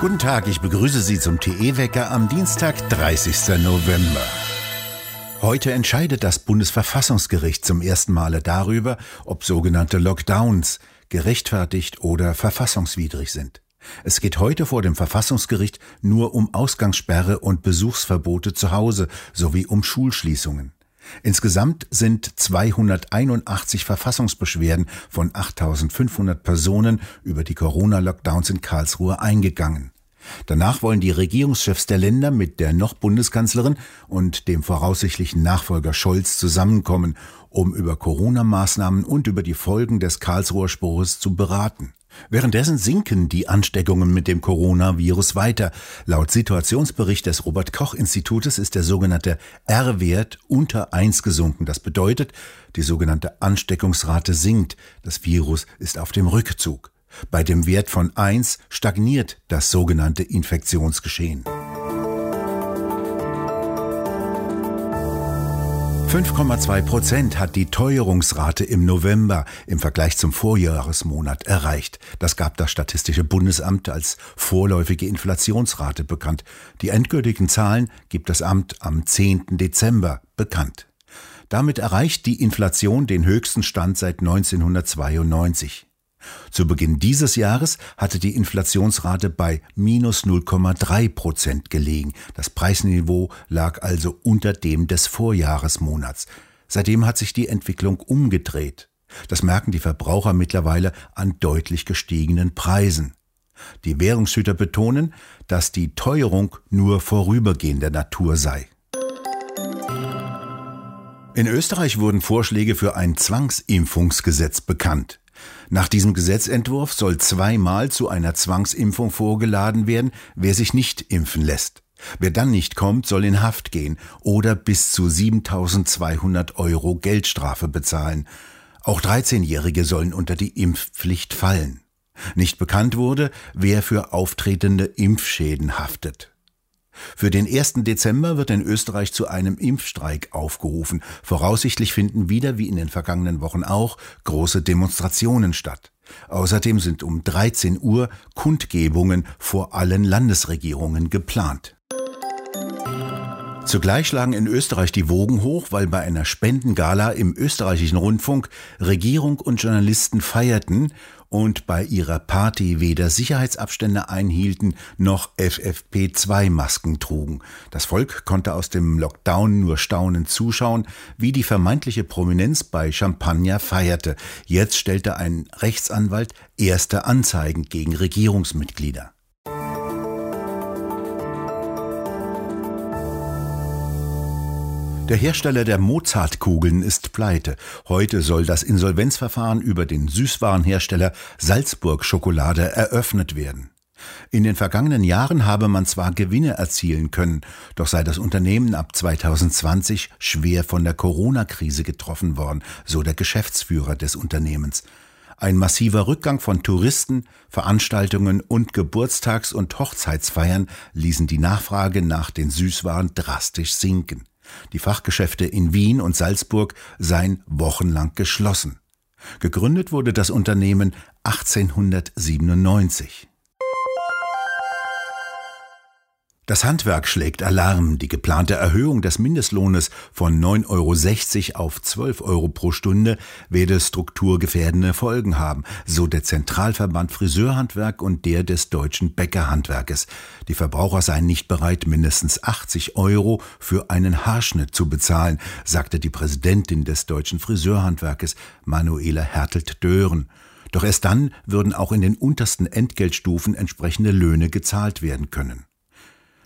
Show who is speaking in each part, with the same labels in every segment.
Speaker 1: Guten Tag, ich begrüße Sie zum TE-Wecker am Dienstag, 30. November. Heute entscheidet das Bundesverfassungsgericht zum ersten Male darüber, ob sogenannte Lockdowns gerechtfertigt oder verfassungswidrig sind. Es geht heute vor dem Verfassungsgericht nur um Ausgangssperre und Besuchsverbote zu Hause sowie um Schulschließungen. Insgesamt sind 281 Verfassungsbeschwerden von 8500 Personen über die Corona-Lockdowns in Karlsruhe eingegangen. Danach wollen die Regierungschefs der Länder mit der noch Bundeskanzlerin und dem voraussichtlichen Nachfolger Scholz zusammenkommen, um über Corona-Maßnahmen und über die Folgen des Karlsruher Spruches zu beraten. Währenddessen sinken die Ansteckungen mit dem Coronavirus weiter. Laut Situationsbericht des Robert Koch Institutes ist der sogenannte R-Wert unter 1 gesunken. Das bedeutet, die sogenannte Ansteckungsrate sinkt. Das Virus ist auf dem Rückzug. Bei dem Wert von 1 stagniert das sogenannte Infektionsgeschehen. 5,2 Prozent hat die Teuerungsrate im November im Vergleich zum Vorjahresmonat erreicht. Das gab das Statistische Bundesamt als vorläufige Inflationsrate bekannt. Die endgültigen Zahlen gibt das Amt am 10. Dezember bekannt. Damit erreicht die Inflation den höchsten Stand seit 1992. Zu Beginn dieses Jahres hatte die Inflationsrate bei minus 0,3 Prozent gelegen. Das Preisniveau lag also unter dem des Vorjahresmonats. Seitdem hat sich die Entwicklung umgedreht. Das merken die Verbraucher mittlerweile an deutlich gestiegenen Preisen. Die Währungshüter betonen, dass die Teuerung nur vorübergehender Natur sei. In Österreich wurden Vorschläge für ein Zwangsimpfungsgesetz bekannt. Nach diesem Gesetzentwurf soll zweimal zu einer Zwangsimpfung vorgeladen werden, wer sich nicht impfen lässt. Wer dann nicht kommt, soll in Haft gehen oder bis zu 7200 Euro Geldstrafe bezahlen. Auch 13-Jährige sollen unter die Impfpflicht fallen. Nicht bekannt wurde, wer für auftretende Impfschäden haftet. Für den 1. Dezember wird in Österreich zu einem Impfstreik aufgerufen. Voraussichtlich finden wieder, wie in den vergangenen Wochen auch, große Demonstrationen statt. Außerdem sind um 13 Uhr Kundgebungen vor allen Landesregierungen geplant. Zugleich schlagen in Österreich die Wogen hoch, weil bei einer Spendengala im österreichischen Rundfunk Regierung und Journalisten feierten und bei ihrer Party weder Sicherheitsabstände einhielten noch FFP2-Masken trugen. Das Volk konnte aus dem Lockdown nur staunend zuschauen, wie die vermeintliche Prominenz bei Champagner feierte. Jetzt stellte ein Rechtsanwalt erste Anzeigen gegen Regierungsmitglieder. Der Hersteller der Mozartkugeln ist pleite. Heute soll das Insolvenzverfahren über den Süßwarenhersteller Salzburg Schokolade eröffnet werden. In den vergangenen Jahren habe man zwar Gewinne erzielen können, doch sei das Unternehmen ab 2020 schwer von der Corona-Krise getroffen worden, so der Geschäftsführer des Unternehmens. Ein massiver Rückgang von Touristen, Veranstaltungen und Geburtstags- und Hochzeitsfeiern ließen die Nachfrage nach den Süßwaren drastisch sinken. Die Fachgeschäfte in Wien und Salzburg seien wochenlang geschlossen. Gegründet wurde das Unternehmen 1897. Das Handwerk schlägt Alarm. Die geplante Erhöhung des Mindestlohnes von 9,60 Euro auf 12 Euro pro Stunde werde strukturgefährdende Folgen haben, so der Zentralverband Friseurhandwerk und der des deutschen Bäckerhandwerkes. Die Verbraucher seien nicht bereit, mindestens 80 Euro für einen Haarschnitt zu bezahlen, sagte die Präsidentin des deutschen Friseurhandwerkes, Manuela Hertelt-Dören. Doch erst dann würden auch in den untersten Entgeltstufen entsprechende Löhne gezahlt werden können.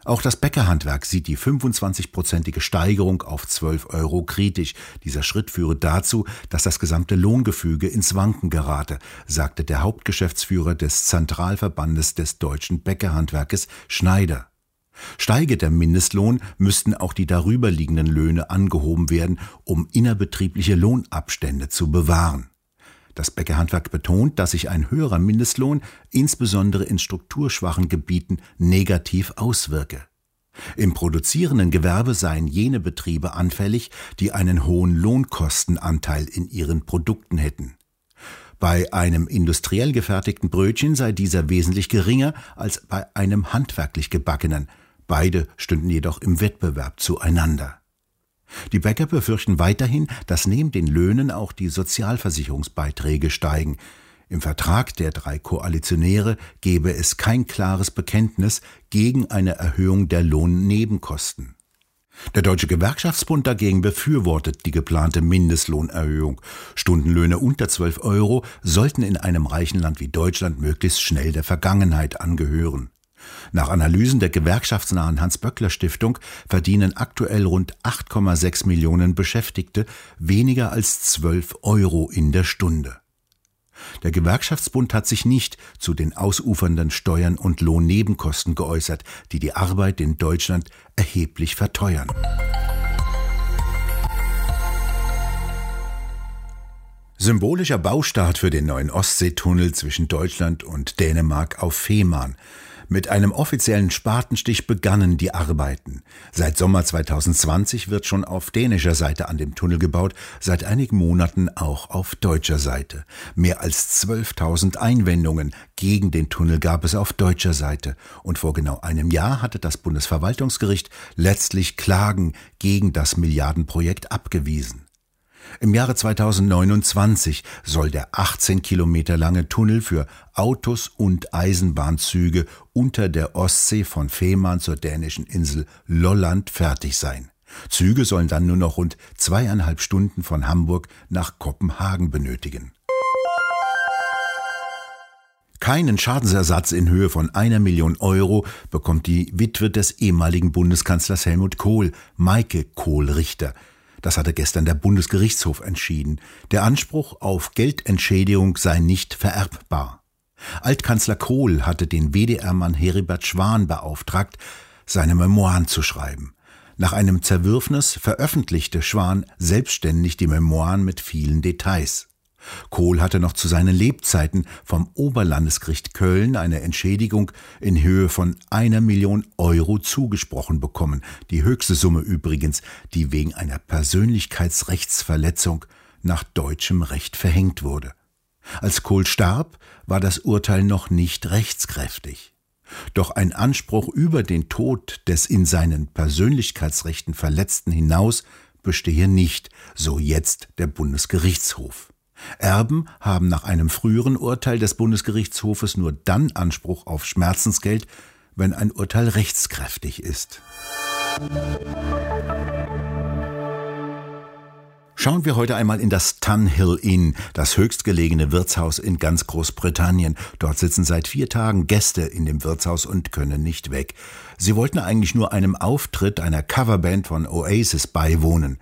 Speaker 1: Auch das Bäckerhandwerk sieht die 25-prozentige Steigerung auf 12 Euro kritisch. Dieser Schritt führe dazu, dass das gesamte Lohngefüge ins Wanken gerate, sagte der Hauptgeschäftsführer des Zentralverbandes des deutschen Bäckerhandwerkes Schneider. Steige der Mindestlohn, müssten auch die darüberliegenden Löhne angehoben werden, um innerbetriebliche Lohnabstände zu bewahren. Das Bäckerhandwerk betont, dass sich ein höherer Mindestlohn insbesondere in strukturschwachen Gebieten negativ auswirke. Im produzierenden Gewerbe seien jene Betriebe anfällig, die einen hohen Lohnkostenanteil in ihren Produkten hätten. Bei einem industriell gefertigten Brötchen sei dieser wesentlich geringer als bei einem handwerklich gebackenen. Beide stünden jedoch im Wettbewerb zueinander. Die Bäcker befürchten weiterhin, dass neben den Löhnen auch die Sozialversicherungsbeiträge steigen. Im Vertrag der drei Koalitionäre gebe es kein klares Bekenntnis gegen eine Erhöhung der Lohnnebenkosten. Der Deutsche Gewerkschaftsbund dagegen befürwortet die geplante Mindestlohnerhöhung. Stundenlöhne unter 12 Euro sollten in einem reichen Land wie Deutschland möglichst schnell der Vergangenheit angehören. Nach Analysen der gewerkschaftsnahen Hans-Böckler-Stiftung verdienen aktuell rund 8,6 Millionen Beschäftigte weniger als 12 Euro in der Stunde. Der Gewerkschaftsbund hat sich nicht zu den ausufernden Steuern und Lohnnebenkosten geäußert, die die Arbeit in Deutschland erheblich verteuern. Symbolischer Baustart für den neuen Ostseetunnel zwischen Deutschland und Dänemark auf Fehmarn. Mit einem offiziellen Spatenstich begannen die Arbeiten. Seit Sommer 2020 wird schon auf dänischer Seite an dem Tunnel gebaut, seit einigen Monaten auch auf deutscher Seite. Mehr als 12.000 Einwendungen gegen den Tunnel gab es auf deutscher Seite. Und vor genau einem Jahr hatte das Bundesverwaltungsgericht letztlich Klagen gegen das Milliardenprojekt abgewiesen. Im Jahre 2029 soll der 18 Kilometer lange Tunnel für Autos und Eisenbahnzüge unter der Ostsee von Fehmarn zur dänischen Insel Lolland fertig sein. Züge sollen dann nur noch rund zweieinhalb Stunden von Hamburg nach Kopenhagen benötigen. Keinen Schadensersatz in Höhe von einer Million Euro bekommt die Witwe des ehemaligen Bundeskanzlers Helmut Kohl, Maike Kohl-Richter. Das hatte gestern der Bundesgerichtshof entschieden. Der Anspruch auf Geldentschädigung sei nicht vererbbar. Altkanzler Kohl hatte den WDR-Mann Heribert Schwan beauftragt, seine Memoiren zu schreiben. Nach einem Zerwürfnis veröffentlichte Schwan selbstständig die Memoiren mit vielen Details. Kohl hatte noch zu seinen Lebzeiten vom Oberlandesgericht Köln eine Entschädigung in Höhe von einer Million Euro zugesprochen bekommen, die höchste Summe übrigens, die wegen einer Persönlichkeitsrechtsverletzung nach deutschem Recht verhängt wurde. Als Kohl starb, war das Urteil noch nicht rechtskräftig. Doch ein Anspruch über den Tod des in seinen Persönlichkeitsrechten Verletzten hinaus bestehe nicht, so jetzt der Bundesgerichtshof. Erben haben nach einem früheren Urteil des Bundesgerichtshofes nur dann Anspruch auf Schmerzensgeld, wenn ein Urteil rechtskräftig ist. Schauen wir heute einmal in das Tunhill Inn, das höchstgelegene Wirtshaus in ganz Großbritannien. Dort sitzen seit vier Tagen Gäste in dem Wirtshaus und können nicht weg. Sie wollten eigentlich nur einem Auftritt einer Coverband von Oasis beiwohnen.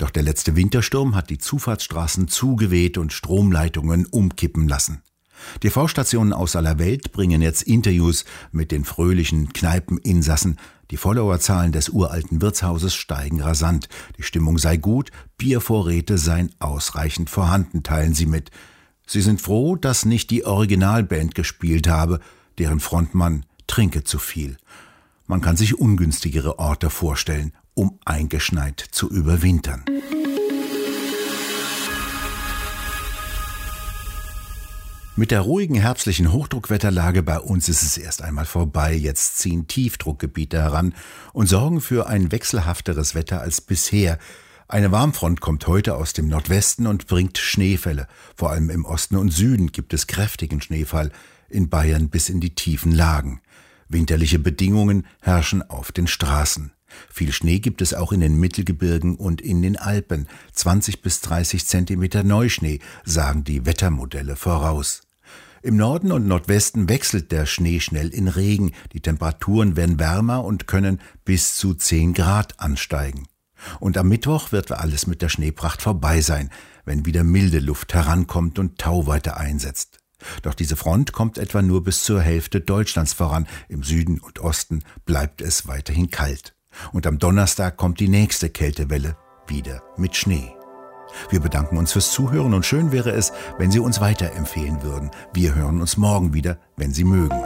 Speaker 1: Doch der letzte Wintersturm hat die Zufahrtsstraßen zugeweht und Stromleitungen umkippen lassen. TV-Stationen aus aller Welt bringen jetzt Interviews mit den fröhlichen Kneipeninsassen. Die Followerzahlen des uralten Wirtshauses steigen rasant. Die Stimmung sei gut, Biervorräte seien ausreichend vorhanden, teilen sie mit. Sie sind froh, dass nicht die Originalband gespielt habe, deren Frontmann trinke zu viel. Man kann sich ungünstigere Orte vorstellen um eingeschneit zu überwintern. Mit der ruhigen herbstlichen Hochdruckwetterlage bei uns ist es erst einmal vorbei. Jetzt ziehen Tiefdruckgebiete heran und sorgen für ein wechselhafteres Wetter als bisher. Eine Warmfront kommt heute aus dem Nordwesten und bringt Schneefälle. Vor allem im Osten und Süden gibt es kräftigen Schneefall, in Bayern bis in die tiefen Lagen. Winterliche Bedingungen herrschen auf den Straßen. Viel Schnee gibt es auch in den Mittelgebirgen und in den Alpen. 20 bis 30 Zentimeter Neuschnee, sagen die Wettermodelle voraus. Im Norden und Nordwesten wechselt der Schnee schnell in Regen. Die Temperaturen werden wärmer und können bis zu 10 Grad ansteigen. Und am Mittwoch wird alles mit der Schneepracht vorbei sein, wenn wieder milde Luft herankommt und Tauweite einsetzt. Doch diese Front kommt etwa nur bis zur Hälfte Deutschlands voran. Im Süden und Osten bleibt es weiterhin kalt. Und am Donnerstag kommt die nächste Kältewelle, wieder mit Schnee. Wir bedanken uns fürs Zuhören und schön wäre es, wenn Sie uns weiterempfehlen würden. Wir hören uns morgen wieder, wenn Sie mögen.